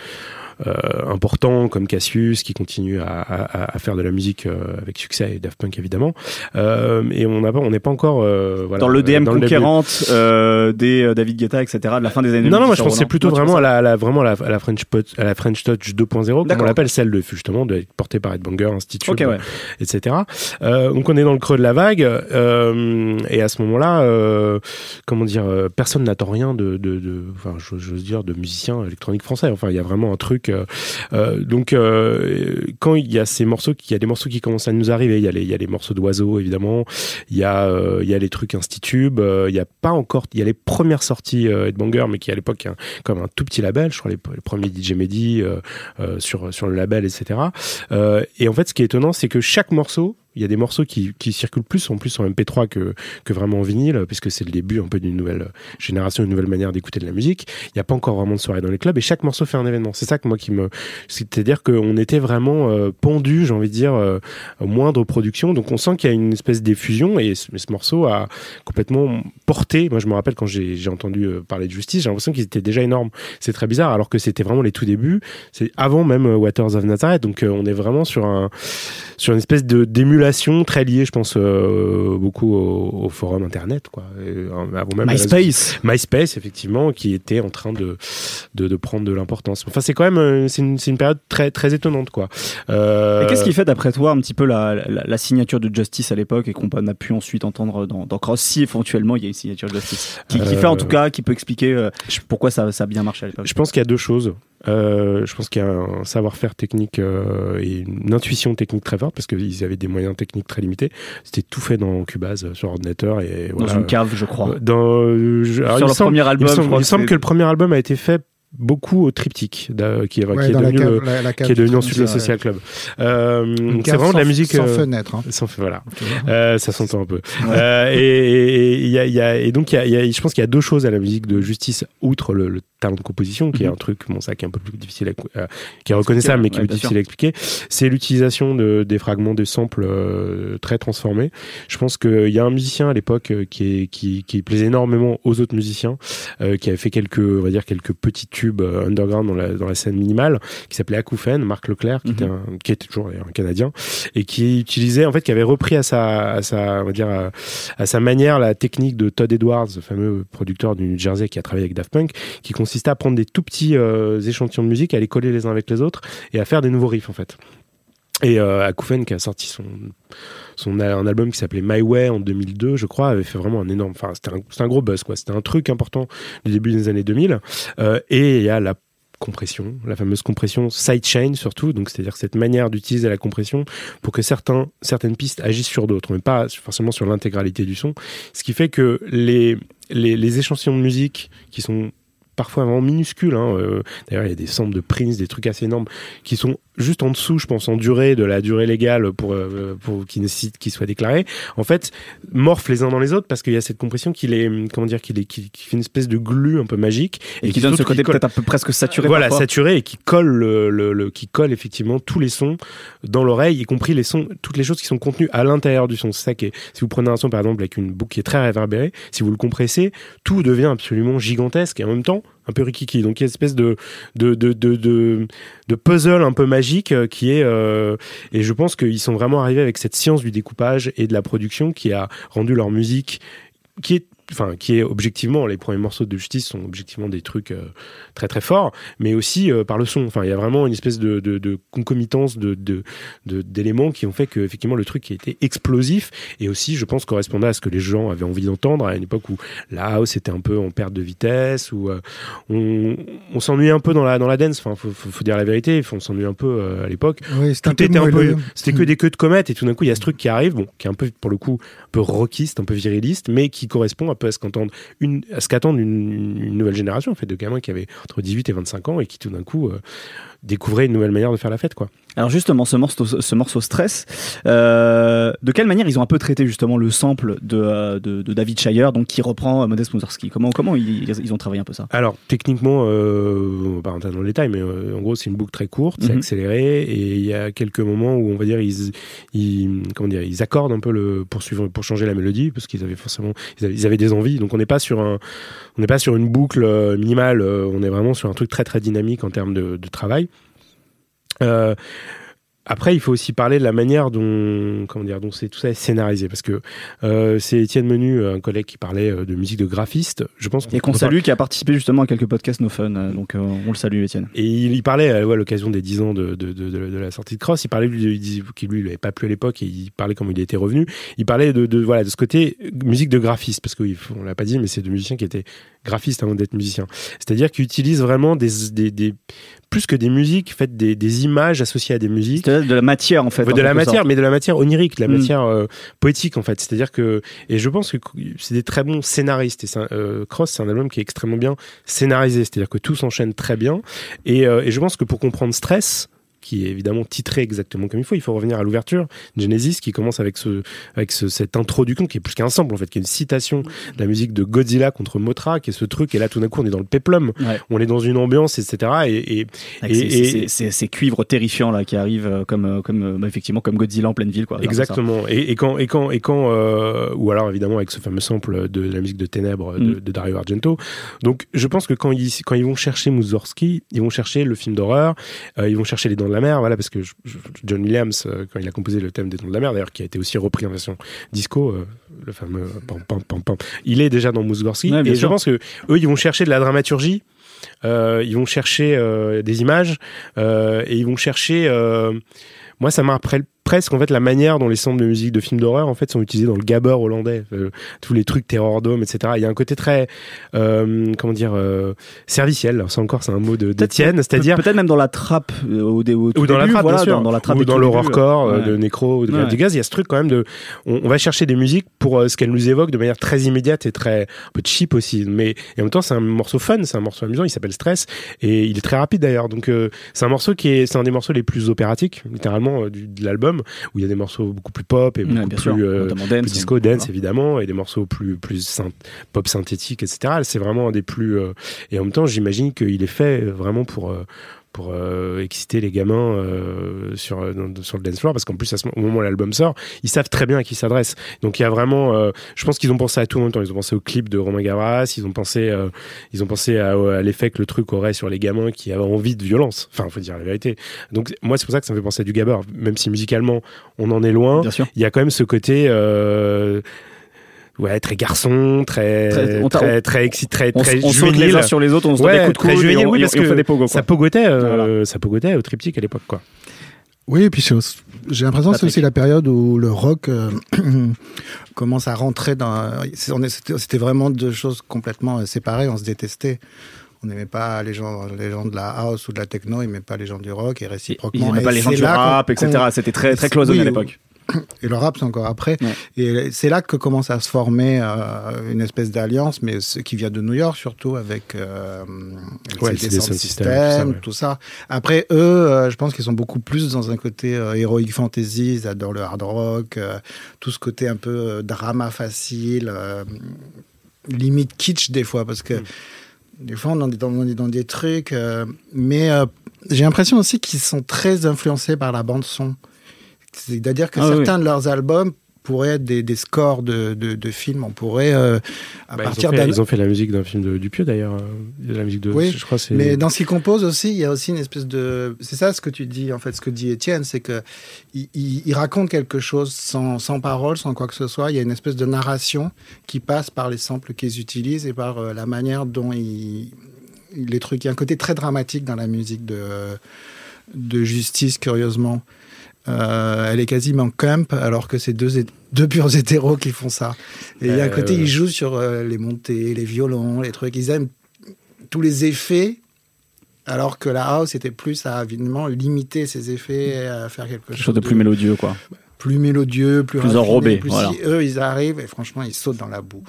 importants comme Cassius qui continuent à, à, à faire de la musique euh, avec succès et Daft Punk évidemment. Euh, et on n'a pas, on n'est pas encore euh, voilà, dans le DM dans le début. conquérante euh, des euh, David Guetta, etc. de la fin des années Non, non, moi 90, je non plutôt Non, vraiment à la, à la- vraiment à la, la French, Pot- à la French Touch 2.0, comme on l'appelle, celle de justement de portée par Headbanger, Institute, Ok, ouais. etc. Euh, donc on est dans le creux de la vague, euh, et à ce moment-là, euh, comment dire, euh, personne n'attend rien de, de, de enfin, j'ose j'ose dire, de musiciens électroniques français. Enfin, il y a vraiment un truc. Euh, euh, donc euh, quand il y a ces morceaux, il y a des morceaux qui commencent à nous arriver, il y a les, il y a les morceaux d'oiseaux évidemment, il y a, les trucs Institube, il y a pas encore, il y a les premières sorties Headbanger, mais qui à l'époque un- comme un tout petit label, je crois les, premiers DJ euh, sur le label, etc. Et en fait, ce qui est étonnant, c'est que chaque morceau, y a des morceaux qui, circulent plus en plus en MP3 que, vraiment en vinyle, puisque c'est le début un peu d'une nouvelle génération, une nouvelle manière d'écouter de la musique. Il n'y a pas encore vraiment de soirée dans les clubs et chaque morceau fait un événement. C'est ça que moi qui me, c'est-à-dire qu'on était vraiment euh, pendu, j'ai envie de dire, euh, aux moindres. Donc on sent qu'il y a une espèce d'effusion et ce, morceau a complètement porté. Moi, je me rappelle quand j'ai entendu euh, parler de Justice, j'ai l'impression qu'ils étaient déjà énormes. C'est très bizarre, alors que c'était vraiment les tout débuts. C'est avant même euh, Waters of Nazareth. Donc on est vraiment sur un sur une espèce de très liée, je pense, euh, beaucoup au, au forum internet, quoi. Et, euh, avant même MySpace. Effectivement, qui était en train de, de, de prendre de l'importance. Enfin, c'est quand même euh, c'est une, c'est une période très, très étonnante, quoi. Euh, qu'est-ce qui fait d'après toi un petit peu la, la, la signature de Justice à l'époque et qu'on a pu ensuite entendre dans, dans Cross si éventuellement il y a une signature de Justice? Qui, qui fait en tout cas qui peut expliquer pourquoi ça, ça a bien marché à l'époque? Je pense qu'il y a deux choses. Euh, je pense qu'il y a un savoir-faire technique euh, et une intuition technique très forte parce qu'ils avaient des moyens techniques très limités. C'était tout fait dans Cubase sur ordinateur et dans une cave, je crois. Dans, sur le premier album, il semble que le premier album a été fait beaucoup au triptyque qui, est, devenu, ensuite le Social Club. Euh, c'est vraiment de la musique sans euh, fenêtre. Hein. Sans, voilà, euh, ça s'entend un peu. Euh, et, et, y a, et donc, y a, je pense qu'il y a deux choses à la musique de Justice, outre le, talent de composition, qui est mhm. un truc, bon, ça qui est un peu plus difficile, à, qui est reconnaissable, mais qui est difficile à expliquer. C'est l'utilisation de, des fragments de samples très transformés. Je pense qu'il y a un musicien à l'époque qui, est, qui, qui plaisait énormément aux autres musiciens, qui avait fait quelques, on va dire, quelques petites euh, underground dans la, dans la scène minimale qui s'appelait Acouphène, Marc Leclerc, qui, était, mhm. un, qui était toujours un Canadien et qui utilisait en fait qui avait repris à sa à sa on va dire à, sa manière la technique de Todd Edwards, le fameux producteur du New Jersey qui a travaillé avec Daft Punk, qui consistait à prendre des tout petits euh, échantillons de musique, à les coller les uns avec les autres et à faire des nouveaux riffs en fait. Et euh, Akoufen qui a sorti son son un album qui s'appelait My Way en 2002, je crois, avait fait vraiment un énorme. Enfin, c'était un, un, gros buzz quoi. C'était un truc important du début des années 2000. Euh, et il y a la compression, la fameuse compression sidechain surtout, donc c'est-à-dire cette manière d'utiliser la compression pour que certains, certaines pistes agissent sur d'autres, mais pas forcément sur l'intégralité du son. Ce qui fait que les, les, les échantillons de musique qui sont parfois vraiment minuscules. Hein. Euh, d'ailleurs, il y a des samples de Prince, des trucs assez énormes, qui sont juste en dessous, je pense, en durée de la durée légale pour, euh, pour qui nécessite qu'ils soient déclarés. En fait, morphent les uns dans les autres parce qu'il y a cette compression qui les, comment dire, qui, les, qui, fait une espèce de glue un peu magique et, qui donne ce côté peut-être un peu presque saturé. Voilà, saturé et qui colle le, le, qui colle effectivement tous les sons dans l'oreille, y compris les sons, toutes les choses qui sont contenues à l'intérieur du son. C'est ça qui est, si vous prenez un son par exemple avec une boucle qui est très réverbérée, si vous le compressez, tout devient absolument gigantesque et en même temps un peu rikiki. Donc il y a une espèce de de, de, de, de, puzzle un peu magique euh, qui est euh, et je pense qu'ils sont vraiment arrivés avec cette science du découpage et de la production qui a rendu leur musique qui est enfin qui est objectivement les premiers morceaux de Justice sont objectivement des trucs euh, très très forts mais aussi euh, par le son. Enfin il y a vraiment une espèce de, de, de concomitance de d'éléments qui ont fait que effectivement le truc a été explosif et aussi je pense correspondait à ce que les gens avaient envie d'entendre à une époque où la house était un peu en perte de vitesse où euh, on, on s'ennuyait un peu dans la dans la dance. Enfin faut, faut, dire la vérité on s'ennuie un peu à l'époque. Oui, tout était un peu c'était que des queues de comètes et tout d'un coup il y a ce truc qui arrive bon qui est un peu pour le coup un peu rockiste un peu viriliste mais qui correspond à à ce qu'attendent une, nouvelle génération fait de gamins qui avaient entre 18 et 25 ans et qui tout d'un coup euh, découvraient une nouvelle manière de faire la fête quoi. Alors justement, ce morceau, ce morceau Stress, euh, de quelle manière ils ont un peu traité justement le sample de, euh, de, David Shire, donc qui reprend Modest Mussorgsky Comment, comment ils, ils, ont travaillé un peu ça? Alors techniquement, euh, on va pas rentrer dans le détail, mais euh, en gros c'est une boucle très courte, c'est mhm. accéléré, et il y a quelques moments où on va dire ils, ils, comment dire, ils accordent un peu le pour suivre, pour changer la mélodie, parce qu'ils avaient forcément, ils avaient, des envies. Donc on n'est pas sur un, on n'est pas sur une boucle minimale, on est vraiment sur un truc très très dynamique en termes de, de travail. Uh. Après, il faut aussi parler de la manière dont, comment dire, dont c'est tout ça est scénarisé, parce que euh, c'est Étienne Menu, un collègue qui parlait euh, de musique de graphiste. Je pense et qu'on salue, qui a participé justement à quelques podcasts No Fun, euh, donc on le salue, Étienne. Et il, parlait à l'occasion des 10 ans de, de, de, de, la sortie de Cross. Il parlait, lui, qu'il lui, lui avait pas plu à l'époque, et il parlait comme il était revenu. Il parlait de, voilà de ce côté musique de graphiste, parce qu'on l'a pas dit, mais c'est de musiciens qui étaient graphistes avant d'être musiciens. C'est-à-dire qu'ils utilisent vraiment des, des, des plus que des musiques, faites des, des images associées à des musiques. De la matière en fait. De la matière, mais de la matière onirique, de la mm. matière euh, poétique en fait. C'est-à-dire que et je pense que c'est des très bons scénaristes. Et euh, Cross, c'est un album qui est extrêmement bien scénarisé. C'est-à-dire que tout s'enchaîne très bien. Et, euh, et je pense que pour comprendre Stress, qui est évidemment titré exactement comme il faut. Il faut revenir à l'ouverture, Genesis, qui commence avec ce, avec ce, cette introduction qui est plus qu'un sample en fait, qui est une citation de la musique de Godzilla contre Motra, qui est ce truc. Et là, tout d'un coup, on est dans le peplum, on est dans une ambiance, etc. Et, et, ces cuivres terrifiants là qui arrivent euh, comme, euh, comme euh, bah, effectivement comme Godzilla en pleine ville, quoi. Exactement. Et, quand et quand et quand ou alors évidemment avec ce fameux sample de, la musique de Ténèbres de, mm. de, Dario Argento. Donc, je pense que quand ils quand ils vont chercher Mussorgsky, ils vont chercher le film d'horreur, ils vont chercher les dents de la mer, voilà, parce que John Williams, euh, quand il a composé le thème des Dents de la mer, d'ailleurs, qui a été aussi repris en version disco, euh, le fameux pam, pam, pam, pam, il est déjà dans Mousgorski. et je pense que eux, ils vont chercher de la dramaturgie, euh, ils vont chercher des images, et ils vont chercher. moi, ça m'a rappelé presque en fait la manière dont les samples de musique de films d'horreur en fait sont utilisés dans le gabber hollandais. Euh, tous les trucs Terror Dome etc il y a un côté très euh, comment dire euh, serviciel. Alors ça encore c'est un mot de d'Étienne c'est-à-dire peut-être même dans la trappe au, au, ou dans la trappe voilà, dans, dans, la trappe ou dans l'horrorcore ouais. de Necro ou de Ouais. du gaz il y a ce truc quand même de on, on va chercher des musiques pour ce qu'elles nous évoquent de manière très immédiate et très un peu cheap aussi. Mais et en même temps c'est un morceau fun c'est un morceau amusant il s'appelle Stress et il est très rapide d'ailleurs. Donc c'est un morceau qui est c'est un des morceaux les plus opératiques littéralement du, de l'album où il y a des morceaux beaucoup plus pop et beaucoup plus sûr, euh, plus dance, disco dance voilà. évidemment et des morceaux plus plus synth- pop synthétique etc c'est vraiment un des plus euh, et en même temps j'imagine qu'il est fait vraiment pour euh, pour euh, exciter les gamins euh, sur euh, dans- sur le dance floor parce qu'en plus à ce moment- au moment où l'album sort ils savent très bien à qui ils s'adressent. Donc il y a vraiment euh, je pense qu'ils ont pensé à tout en même temps. Ils ont pensé au clip de Romain Gavras ils ont pensé euh, ils ont pensé à, à l'effet que le truc aurait sur les gamins qui avaient envie de violence. Enfin faut dire la vérité. Donc moi c'est pour ça que ça me fait penser à du gabber même si musicalement on en est loin il y a quand même ce côté euh, ouais très garçon très Très- très on très très, exci- très, on, très on saute les uns sur les autres on se donne Ouais, des coups de coude juvénile, oui, et parce on fait que des pogos quoi. ça pogotait euh, ça pogotait au triptyque à l'époque quoi Oui, et puis j'ai l'impression que c'est aussi la période où le rock euh, commence à rentrer dans. C'était vraiment deux choses complètement euh, séparées. On se détestait. On n'aimait pas les gens, les gens de la house ou de la techno, ils n'aimaient pas les gens du rock et ils réciproquement. n'aimaient Et pas les gens du rap etc c'était très cloisonné oui, à l'époque Et le rap, c'est encore après. Ouais. Et c'est là que commence à se former euh, une espèce d'alliance, mais ce qui vient de New York surtout, avec euh, Ouais, Sound System, System, tout tout ça. Après, eux, euh, je pense qu'ils sont beaucoup plus dans un côté euh, heroic fantasy, ils adorent le hard rock, tout ce côté un peu drama facile, limite kitsch des fois, parce que Mm. des fois on est dans, on est dans des trucs, mais j'ai l'impression aussi qu'ils sont très influencés par la bande son. C'est-à-dire que Ah oui. certains de leurs albums pourraient être des, des scores de, de, de films. On pourrait, euh, à Bah, partir ils, ont fait, d'un. ils ont fait la musique d'un film de Dupieux d'ailleurs de la musique de Oui, je crois c'est Mais dans ce qu'ils composent aussi, il y a aussi une espèce de. C'est ça ce que tu dis, en fait, ce que dit Étienne, c'est que il, il- il raconte quelque chose sans, sans parole, sans quoi que ce soit. Il y a une espèce de narration qui passe par les samples qu'ils utilisent et par euh, la manière dont ils. Les trucs. Il y a un côté très dramatique dans la musique de, de Justice, curieusement. Euh, elle est quasiment camp, alors que c'est deux, deux purs hétéros qui font ça. Et il y a un Euh, côté, ils jouent sur euh, les montées, les violons, les trucs. Ils aiment tous les effets, alors que la house était plus à évidemment limiter ses effets et à faire quelque quelque chose chose de plus mélodieux quoi plus mélodieux, plus, Plus raffiné, enrobé, plus voilà. si eux, ils arrivent et franchement, ils sautent dans la boue.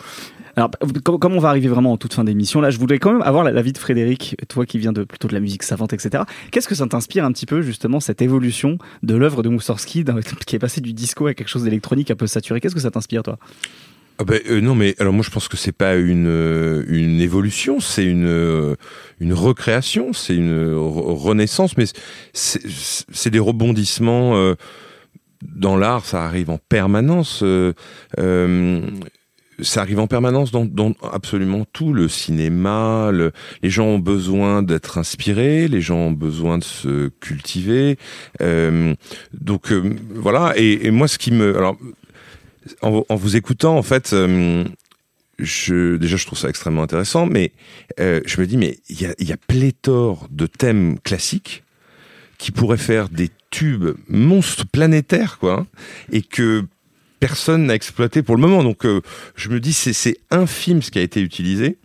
Alors, comme, on va arriver vraiment en toute fin d'émission, là, je voudrais quand même avoir la- l'avis de Frédéric, toi qui viens de plutôt de la musique savante, etc. Qu'est-ce que ça t'inspire un petit peu, justement, cette évolution de l'œuvre de Moussorski, qui est passé du disco à quelque chose d'électronique un peu saturé? Qu'est-ce que ça t'inspire, toi? Ah ben, euh, non, mais alors moi je pense que c'est pas une euh, évolution, c'est une euh, une recréation, c'est une re- renaissance, mais c'est des rebondissements dans l'art, ça arrive en permanence. Ça arrive en permanence dans, absolument tout, le cinéma, le, les gens ont besoin d'être inspirés, les gens ont besoin de se cultiver. euh, donc euh, voilà, et, moi ce qui me... Alors, en, vous écoutant, en fait, euh, déjà, je trouve ça extrêmement intéressant, mais je me dis, mais il y a, y a pléthore de thèmes classiques qui pourraient faire des tubes monstres planétaires, quoi, et que personne n'a exploité pour le moment. Donc, euh, je me dis, c'est, infime ce qui a été utilisé.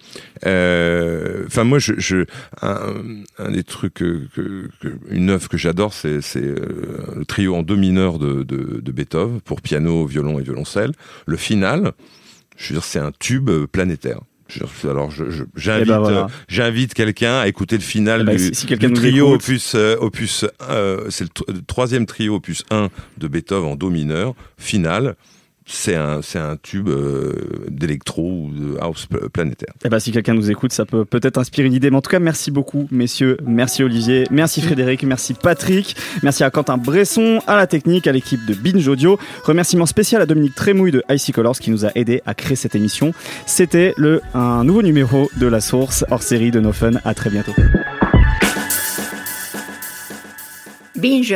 Euh, Enfin, moi, je, je un, des trucs, que, que- que- une œuvre que j'adore, c'est, euh, le trio en do mineur de, de, Beethoven pour piano, violon et violoncelle. Le final, je veux dire, c'est un tube planétaire. Alors, je, je- j'invite, Eh ben voilà. euh, j'invite quelqu'un à écouter le final Eh ben, du, si- du trio opus, euh, opus euh, c'est le, le troisième trio opus 1 de Beethoven en do mineur, final. C'est un, c'est un tube euh, d'électro ou de house pl- planétaire. Eh ben, si quelqu'un nous écoute, ça peut peut-être inspirer une idée. Mais en tout cas, merci beaucoup, messieurs. Merci Olivier. Merci Frédéric. Merci Patrick. Merci à Quentin Bresson, à la technique, à l'équipe de Binge Audio. Remerciement spécial à Dominique Trémouille de Icy Colors qui nous a aidé à créer cette émission. C'était le, un nouveau numéro de La Source hors série de No Fun. À très bientôt. Binge.